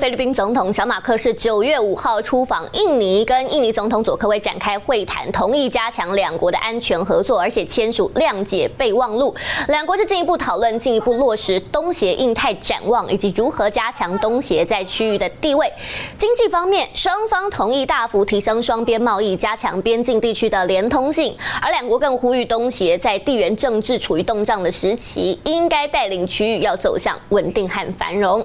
菲律宾总统小马克是九月五号出访印尼，跟印尼总统佐科威展开会谈，同意加强两国的安全合作，而且签署谅解备忘录。两国就进一步讨论，进一步落实东协印太展望，以及如何加强东协在区域的地位。经济方面，双方同意大幅提升双边贸易，加强边境地区的连通性。而两国更呼吁东协在地缘政治处于动荡的时期，应该带领区域要走向稳定和繁荣。